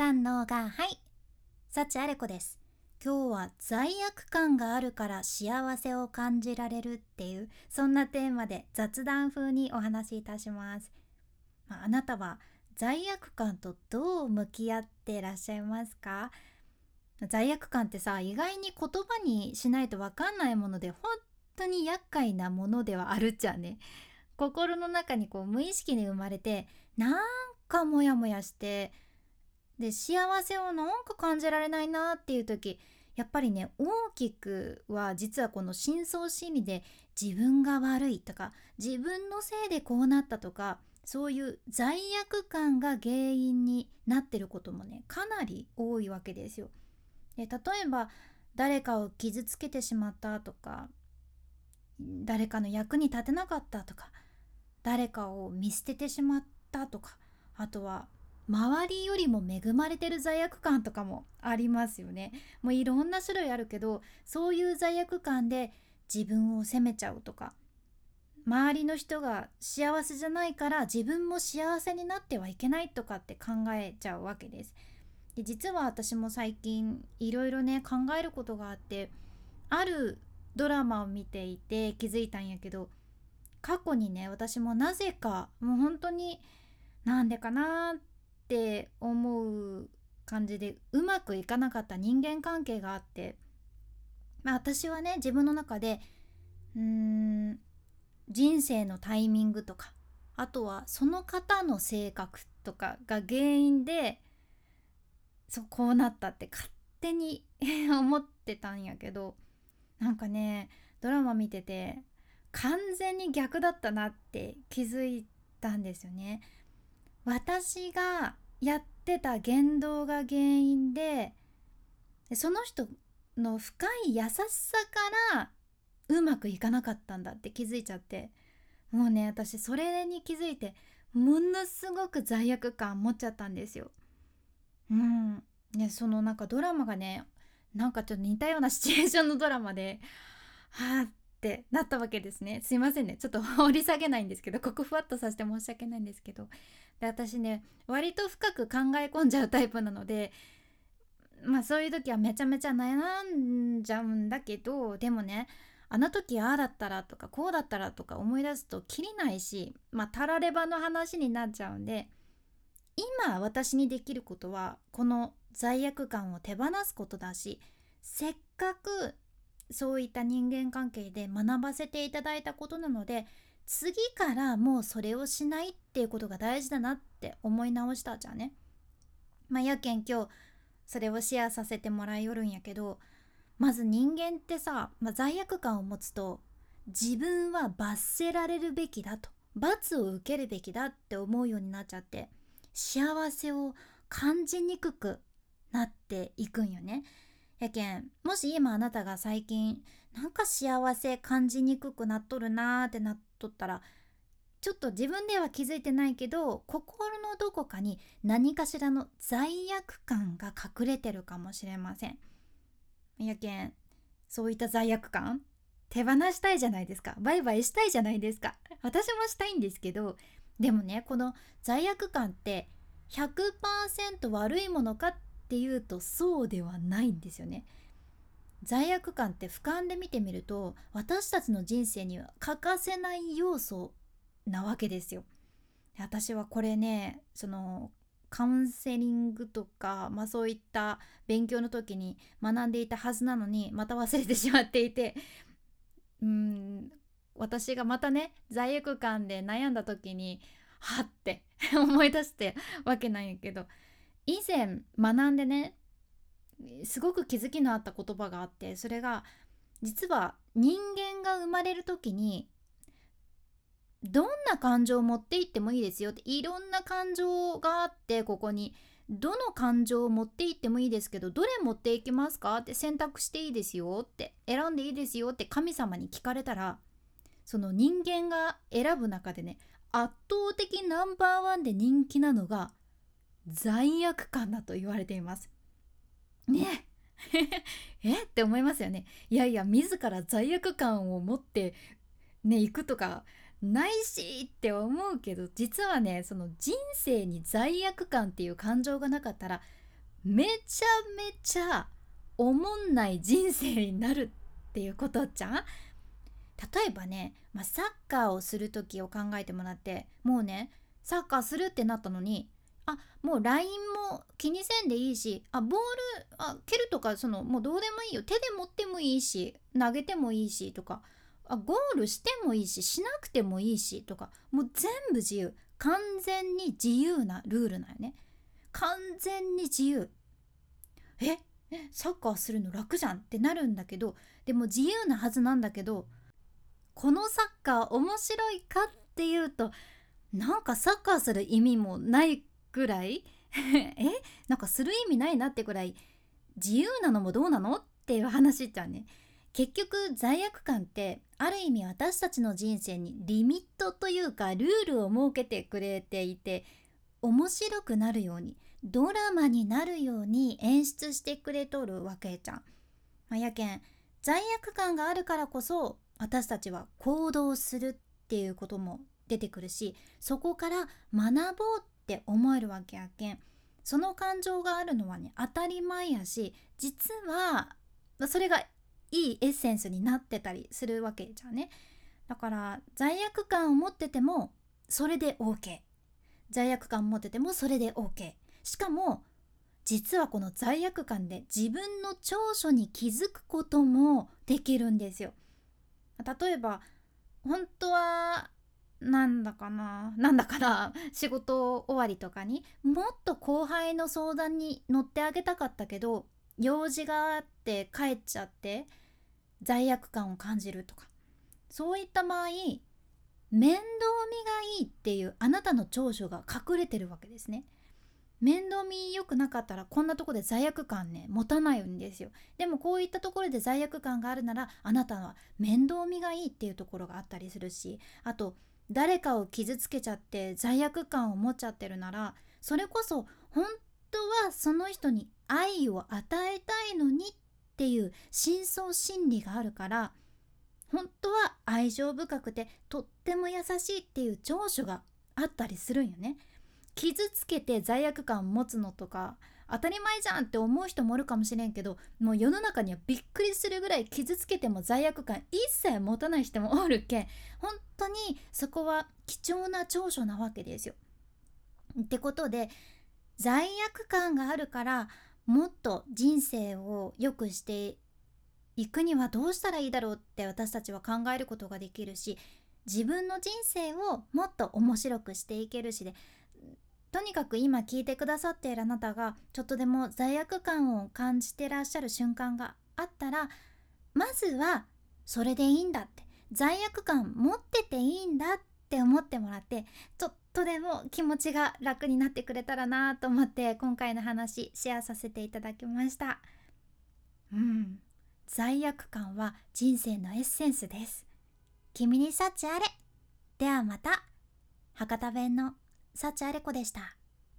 三のがはい幸あれ子です。今日は罪悪感があるから幸せを感じられるっていうそんなテーマで雑談風にお話しいたします、まあ、あなたは罪悪感とどう向き合ってらっしゃいますか？罪悪感ってさ意外に言葉にしないと分かんないもので本当に厄介なものではあるっちゃね。心の中にこう無意識に生まれてなんかモヤモヤしてで幸せをなんか感じられないなっていう時やっぱりね大きくは実はこの深層心理で自分が悪いとか自分のせいでこうなったとかそういう罪悪感が原因になってることもねかなり多いわけですよ。で例えば誰かを傷つけてしまったとか誰かの役に立てなかったとか誰かを見捨ててしまったとかあとは周りよりも恵まれてる罪悪感とかもありますよね。もういろんな種類あるけどそういう罪悪感で自分を責めちゃうとか周りの人が幸せじゃないから自分も幸せになってはいけないとかって考えちゃうわけです。で実は私も最近いろいろね考えることがあってあるドラマを見ていて気づいたんやけど過去にね私もなぜかもう本当になんでかなっって思う感じでうまくいかなかった人間関係があって、まあ、私はね自分の中でうーん人生のタイミングとかあとはその方の性格とかが原因でそうこうなったって勝手に 思ってたんやけどなんかねドラマ見てて完全に逆だったなって気づいたんですよね。私がやってた言動が原因でその人の深い優しさからうまくいかなかったんだって気づいちゃってもうね私それに気づいてものすごく罪悪感持っちゃったんですよ。うんねそのなんかドラマがねなんかちょっと似たようなシチュエーションのドラマではあってなったわけですね。すいませんね。ちょっと 掘り下げないんですけどここふわっとさせて申し訳ないんですけど。で私ね割と深く考え込んじゃうタイプなのでまあそういう時はめちゃめちゃ悩んじゃうんだけどでもねあの時ああだったらとかこうだったらとか思い出すときりないしまあたらればの話になっちゃうんで今私にできることはこの罪悪感を手放すことだしせっかくそういった人間関係で学ばせていただいたことなので次からもうそれをしないっていうことが大事だなって思い直したじゃんね。まあ、やけん今日それをシェアさせてもらいよるんやけどまず人間ってさ、まあ、罪悪感を持つと自分は罰せられるべきだと罰を受けるべきだって思うようになっちゃって幸せを感じにくくなっていくんよね。やけんもし今あなたが最近なんか幸せ感じにくくなっとるなーってなっとったらちょっと自分では気づいてないけど心のどこかに何かしらの罪悪感が隠れてるかもしれません。やけんそういった罪悪感手放したいじゃないですかバイバイしたいじゃないですか私もしたいんですけどでもねこの罪悪感って100%悪いものかってっていうとそうではないんですよね。罪悪感って俯瞰で見てみると私たちの人生には欠かせない要素なわけですよ。私はこれねそのカウンセリングとか、まあ、そういった勉強の時に学んでいたはずなのにまた忘れてしまっていてうん私がまたね罪悪感で悩んだ時にはって 思い出してわけなんやけど以前学んでねすごく気づきのあった言葉があってそれが実は人間が生まれる時にどんな感情を持っていってもいいですよっていろんな感情があってここにどの感情を持っていってもいいですけどどれ持っていきますか？って選択していいですよって選んでいいですよって神様に聞かれたらその人間が選ぶ中でね圧倒的ナンバーワンで人気なのが罪悪感だと言われています。ね え？って思いますよね。いやいや自ら罪悪感を持ってね行くとかないしって思うけど実はねその人生に罪悪感っていう感情がなかったらめちゃめちゃおもんない人生になるっていうことじゃん？例えばね、まあ、サッカーをする時を考えてもらってもうねサッカーするってなったのにあもうラインも気にせんでいいしあボールあ蹴るとかそのもうどうでもいいよ。手で持ってもいいし投げてもいいしとかあゴールしてもいいししなくてもいいしとかもう全部自由。完全に自由なルールなんよね。完全に自由。えサッカーするの楽じゃんってなるんだけどでも自由なはずなんだけどこのサッカー面白いかっていうとなんかサッカーする意味もないぐらい？え？なんかする意味ないなってぐらい。自由なのもどうなの？っていう話じゃんね。結局罪悪感ってある意味私たちの人生にリミットというかルールを設けてくれていて面白くなるようにドラマになるように演出してくれとるわけじゃん。まあ、やけん罪悪感があるからこそ私たちは行動するっていうことも出てくるしそこから学ぼうって思えるわけやけん。その感情があるのはね当たり前やし実はそれがいいエッセンスになってたりするわけじゃね。だから罪悪感を持っててもそれで OK 罪悪感を持っててもそれで OK しかも実はこの罪悪感で自分の長所に気づくこともできるんですよ。例えば本当はなんだかな？なんだかな？仕事終わりとかにもっと後輩の相談に乗ってあげたかったけど用事があって帰っちゃって罪悪感を感じるとか。そういった場合面倒見がいいっていうあなたの長所が隠れてるわけですね。面倒見良くなかったらこんなとこで罪悪感ね持たないんですよ。でもこういったところで罪悪感があるならあなたは面倒見がいいっていうところがあったりするしあと誰かを傷つけちゃって罪悪感を持っちゃってるならそれこそ本当はその人に愛を与えたいのにっていう深層心理があるから本当は愛情深くてとっても優しいっていう長所があったりするんよね。傷つけて罪悪感を持つのとか当たり前じゃんって思う人もおるかもしれんけどもう世の中にはびっくりするぐらい傷つけても罪悪感一切持たない人もおるけん本当にそこは貴重な長所なわけですよ。ってことで罪悪感があるからもっと人生を良くしていくにはどうしたらいいだろうって私たちは考えることができるし自分の人生をもっと面白くしていけるしでとにかく今聞いてくださっているあなたがちょっとでも罪悪感を感じてらっしゃる瞬間があったらまずはそれでいいんだって罪悪感持ってていいんだって思ってもらってちょっとでも気持ちが楽になってくれたらなと思って今回の話シェアさせていただきました。うん。罪悪感は人生のエッセンスです。君に幸あれ。ではまた。博多弁の幸あれ子でした。